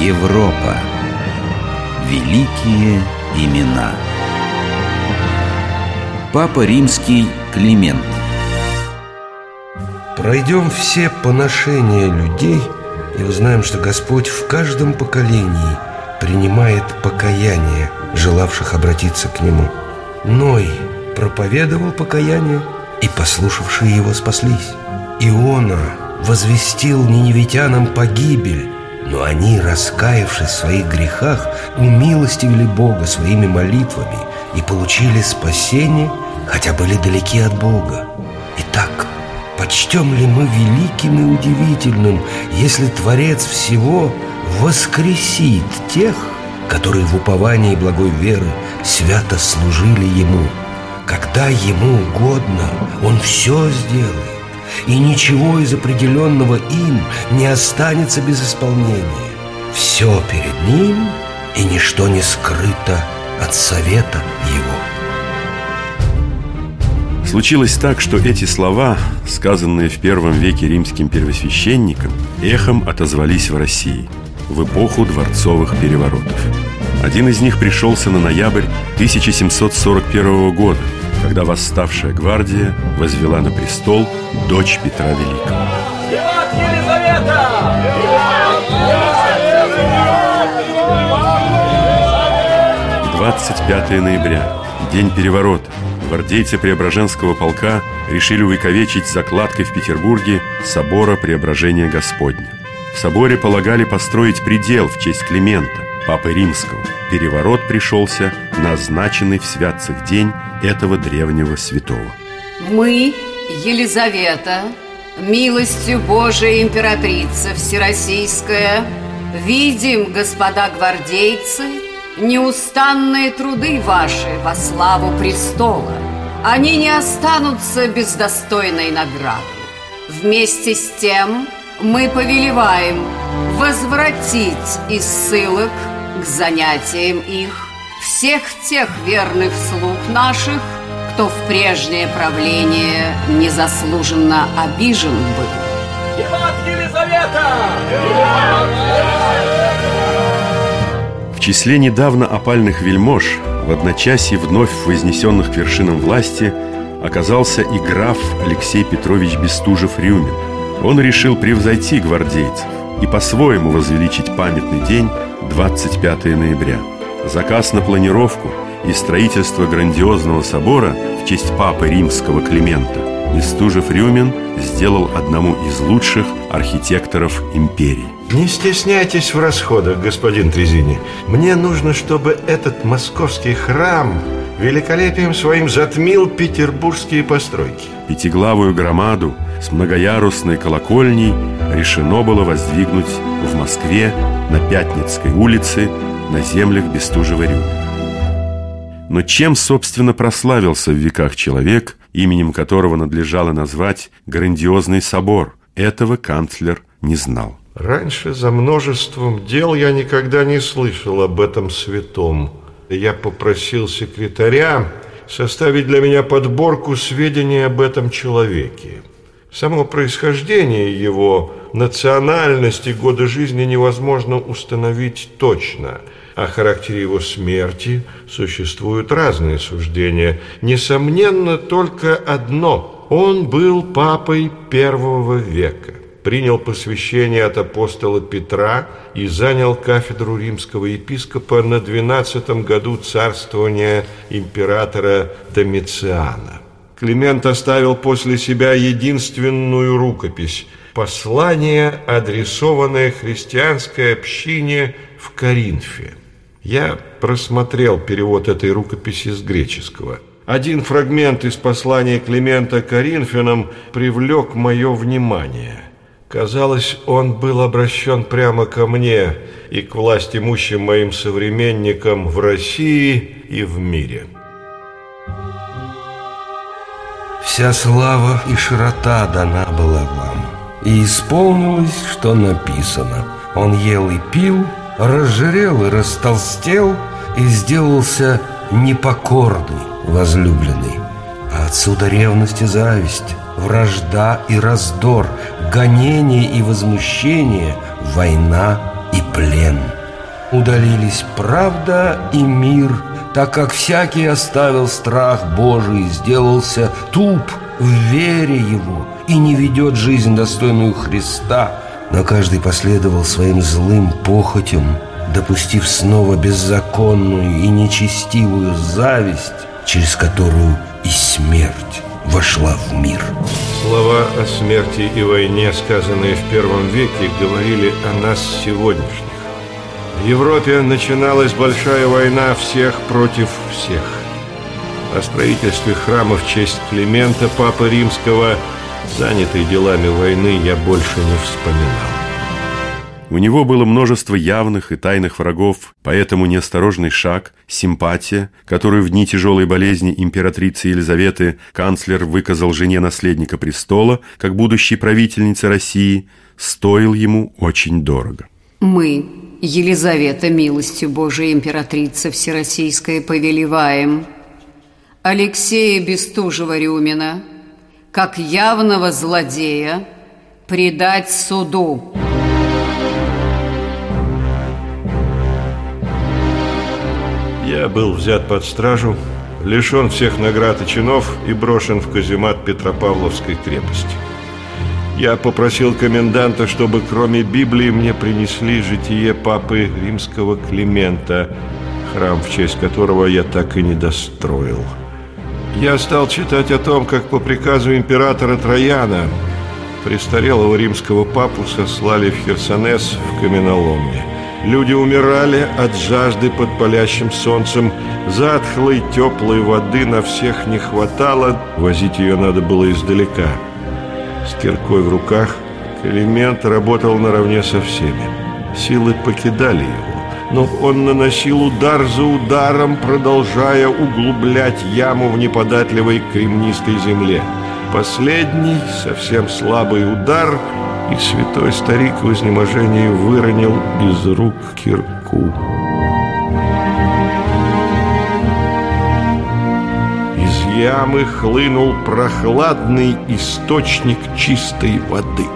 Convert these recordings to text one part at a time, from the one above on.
Европа. Великие имена. Папа Римский Климент. Пройдем все поношения людей и узнаем, что Господь в каждом поколении принимает покаяние желавших обратиться к Нему. Ной проповедовал покаяние, и послушавшие его спаслись. Иона возвестил ниневитянам погибель, но они, раскаявшись в своих грехах, умилостивили Бога своими молитвами и получили спасение, хотя были далеки от Бога. Итак, почтем ли мы великим и удивительным, если Творец всего воскресит тех, которые в уповании благой веры свято служили Ему? Когда Ему угодно, Он все сделает и ничего из определенного им не останется без исполнения. Все перед ним, и ничто не скрыто от совета его. Случилось так, что эти слова, сказанные в первом веке римским первосвященником, эхом отозвались в России в эпоху дворцовых переворотов. Один из них пришелся на ноябрь 1741 года – когда восставшая гвардия возвела на престол дочь Петра Великого. Виват Елизавета! 25 ноября, день переворота. Гвардейцы Преображенского полка решили увековечить закладкой в Петербурге собора Преображения Господня. В соборе полагали построить предел в честь Климента, папы римского. Переворот пришелся назначенный в святцах день этого древнего святого. Мы, Елизавета, милостью Божией императрица Всероссийская, видим, господа гвардейцы, неустанные труды ваши во славу престола. Они не останутся без достойной награды. Вместе с тем мы повелеваем возвратить из ссылок к занятиям их всех тех верных слуг наших, кто в прежнее правление незаслуженно обижен был. Виват Елизавета! В числе недавно опальных вельмож в одночасье вновь вознесенных к вершинам власти оказался и граф Алексей Петрович Бестужев-Рюмин. Он решил превзойти гвардейцев и по-своему возвеличить памятный день 25 ноября – Заказ на планировку и строительство грандиозного собора в честь папы римского Климента Бестужев-Рюмин сделал одному из лучших архитекторов империи. Не стесняйтесь в расходах, господин Трезини. Мне нужно, чтобы этот московский храм великолепием своим затмил петербургские постройки. Пятиглавую громаду с многоярусной колокольней решено было воздвигнуть в Москве на Пятницкой улице на землях Бестужева-Рюмина. Но чем, собственно, прославился в веках человек, именем которого надлежало назвать грандиозный собор, этого канцлер не знал. Раньше за множеством дел я никогда не слышал об этом святом. Я попросил секретаря составить для меня подборку сведений об этом человеке. Само происхождение его, национальность и годы жизни невозможно установить точно – о характере его смерти существуют разные суждения. Несомненно, только одно. Он был папой первого века, принял посвящение от апостола Петра и занял кафедру римского епископа на 12 году царствования императора Домициана. Климент оставил после себя единственную рукопись – послание, адресованное христианской общине в Коринфе. Я просмотрел перевод этой рукописи с греческого. Один фрагмент из послания Климента Коринфянам привлек мое внимание. Казалось, он был обращен прямо ко мне и к власть имущим моим современникам в России и в мире. Вся слава и широта дана была вам, и исполнилось, что написано. Он ел и пил, разжирел и растолстел и сделался непокорный, возлюбленный. А отсюда ревность и зависть, вражда и раздор, гонение и возмущение, война и плен. Удалились правда и мир, так как всякий оставил страх Божий, сделался туп в вере его и не ведет жизнь достойную Христа, но каждый последовал своим злым похотям, допустив снова беззаконную и нечестивую зависть, через которую и смерть вошла в мир. Слова о смерти и войне, сказанные в первом веке, говорили о нас сегодняшних. В Европе начиналась большая война всех против всех. О строительстве храма в честь Климента, Папы Римского, занятый делами войны, я больше не вспоминал. У него было множество явных и тайных врагов, поэтому неосторожный шаг, симпатия, которую в дни тяжелой болезни императрицы Елизаветы канцлер выказал жене наследника престола, как будущей правительнице России, стоил ему очень дорого. Мы, Елизавета, милостью Божией императрица Всероссийская, повелеваем Алексея Бестужева-Рюмина, как явного злодея, предать суду. Я был взят под стражу, лишен всех наград и чинов и брошен в каземат Петропавловской крепости. Я попросил коменданта, чтобы кроме Библии мне принесли житие папы римского Климента, храм в честь которого я так и не достроил. Я стал читать о том, как по приказу императора Трояна престарелого римского папу сослали в Херсонес в каменоломне – Люди умирали от жажды под палящим солнцем. Затхлой, теплой воды на всех не хватало. Возить ее надо было издалека. С киркой в руках Климент работал наравне со всеми. Силы покидали его, но он наносил удар за ударом, продолжая углублять яму в неподатливой кремнистой земле. Последний, совсем слабый удар — и святой старик в изнеможении выронил из рук кирку. Ямы хлынул прохладный источник чистой воды.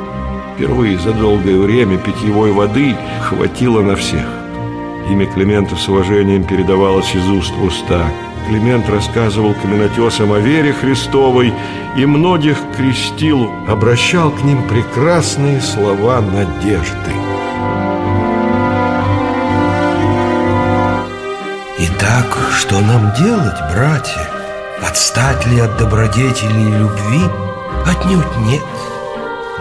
Впервые за долгое время питьевой воды хватило на всех. Имя Климента с уважением передавалось из уст в уста – Климент рассказывал каменотесам о вере Христовой и многих крестил, обращал к ним прекрасные слова надежды. Итак, что нам делать, братья? Отстать ли от добродетели и любви? Отнюдь нет.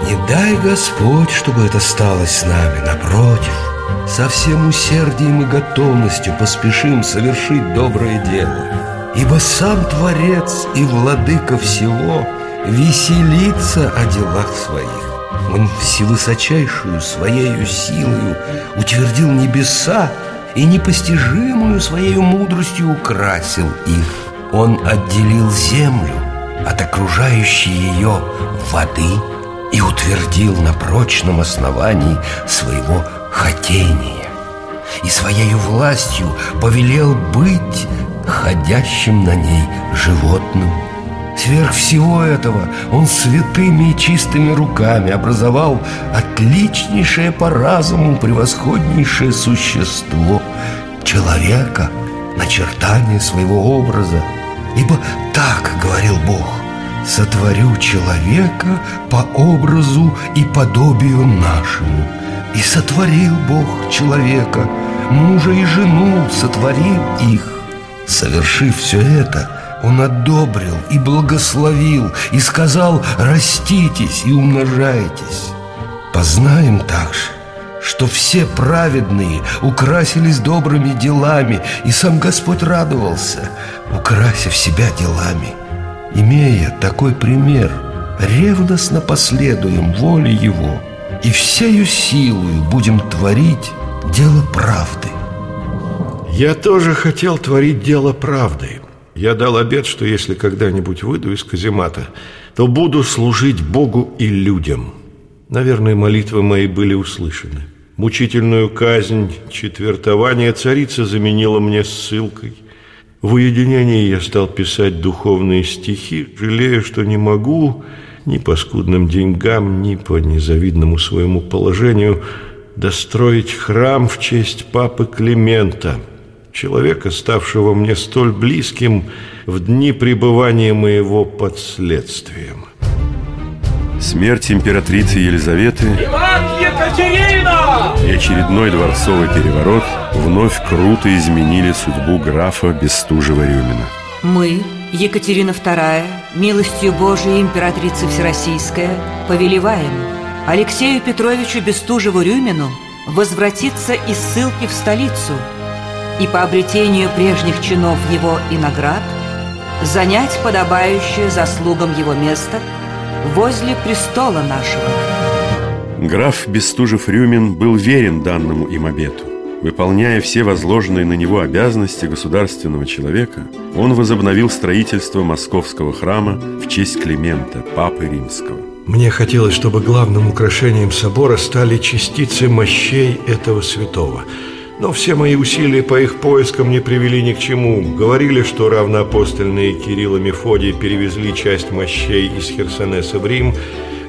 Не дай Господь, чтобы это стало с нами, напротив – со всем усердием и готовностью поспешим совершить доброе дело. Ибо сам Творец и Владыка всего веселится о делах своих. Он всевысочайшую своею силою утвердил небеса и непостижимую своей мудростью украсил их. Он отделил землю от окружающей ее воды и утвердил на прочном основании своего хотения и своей властью повелел быть ходящим на ней животным. Сверх всего этого он святыми и чистыми руками образовал отличнейшее по разуму превосходнейшее существо человека, начертание своего образа. Ибо так говорил Бог – сотворю человека по образу и подобию нашему – и сотворил Бог человека, мужа и жену сотворил их. Совершив все это, Он одобрил и благословил, и сказал «раститесь и умножайтесь». Познаем также, что все праведные украсились добрыми делами, и сам Господь радовался, украсив себя делами. Имея такой пример, ревностно последуем воле Его – и всею силою будем творить дело правды. Я тоже хотел творить дело правды. Я дал обет, что если когда-нибудь выйду из каземата, то буду служить Богу и людям. Наверное, молитвы мои были услышаны. Мучительную казнь, четвертование царица заменила мне ссылкой. В уединении я стал писать духовные стихи, жалея, что не могу ни по скудным деньгам, ни по незавидному своему положению достроить храм в честь папы Климента, человека, ставшего мне столь близким в дни пребывания моего под следствием. Смерть императрицы Елизаветы и очередной дворцовый переворот вновь круто изменили судьбу графа Бестужева-Рюмина. Мы, Екатерина II, милостью Божией императрица Всероссийская, повелеваем Алексею Петровичу Бестужеву-Рюмину возвратиться из ссылки в столицу и по обретению прежних чинов его и наград занять подобающее заслугам его место – возле престола нашего. Граф Бестужев-Рюмин был верен данному им обету. Выполняя все возложенные на него обязанности государственного человека, он возобновил строительство московского храма в честь Климента, Папы Римского. Мне хотелось, чтобы главным украшением собора стали частицы мощей этого святого. Но все мои усилия по их поискам не привели ни к чему. Говорили, что равноапостольные Кирилл и Мефодий перевезли часть мощей из Херсонеса в Рим.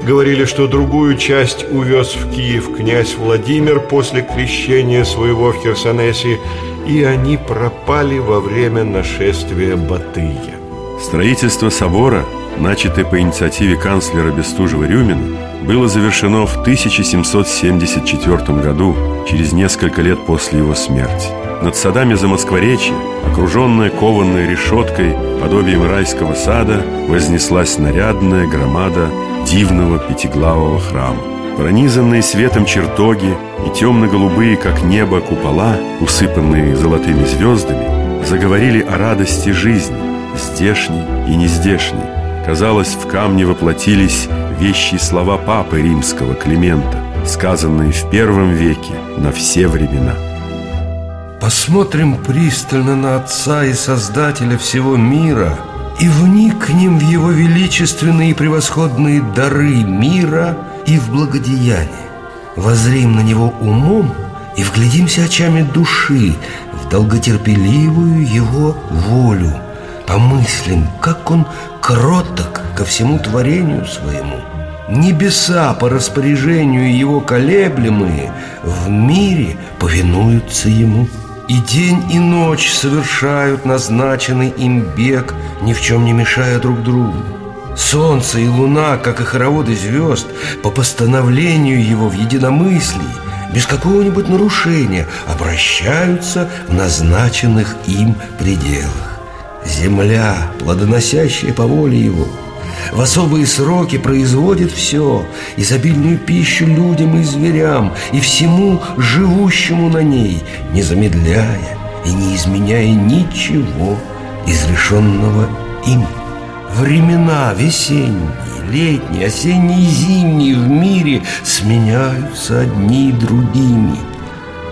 Говорили, что другую часть увез в Киев князь Владимир после крещения своего в Херсонесе, и они пропали во время нашествия Батыя. Строительство собора, начатое по инициативе канцлера Бестужева-Рюмина, было завершено в 1774 году, через несколько лет после его смерти. Над садами Замоскворечья, окруженная кованной решеткой, подобием райского сада, вознеслась нарядная громада дивного пятиглавого храма. Пронизанные светом чертоги и темно-голубые, как небо, купола, усыпанные золотыми звездами, заговорили о радости жизни, здешней и нездешней. Казалось, в камне воплотились вещие слова Папы Римского Климента, сказанные в первом веке на все времена. Посмотрим пристально на Отца и Создателя всего мира и вникнем в Его величественные и превосходные дары мира и в благодеяние. Возрим на Него умом и вглядимся очами души в долготерпеливую Его волю. Помыслим, как Он кроток ко всему творению своему – Небеса по распоряжению его колеблемые в мире повинуются ему. И день, и ночь совершают назначенный им бег, ни в чем не мешая друг другу. Солнце и луна, как и хороводы звезд, по постановлению его в единомыслии, без какого-нибудь нарушения, обращаются в назначенных им пределах. Земля, плодоносящая по воле его – в особые сроки производит все, изобильную пищу людям и зверям, и всему живущему на ней, не замедляя и не изменяя ничего изрешенного им. Времена весенние, летние, осенние и зимние в мире сменяются одни другими.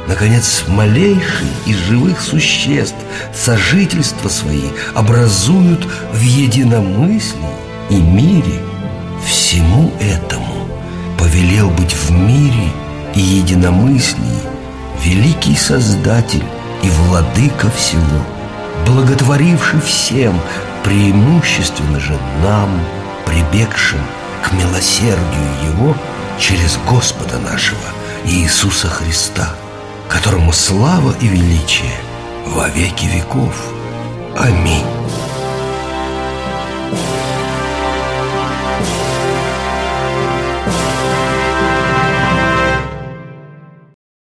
Наконец, малейшие из живых существ сожительства свои образуют в единомыслии и мире, всему этому повелел быть в мире и единомыслии великий Создатель и Владыка всего, благотворивший всем, преимущественно же нам, прибегшим к милосердию Его через Господа нашего Иисуса Христа, которому слава и величие во веки веков. Аминь.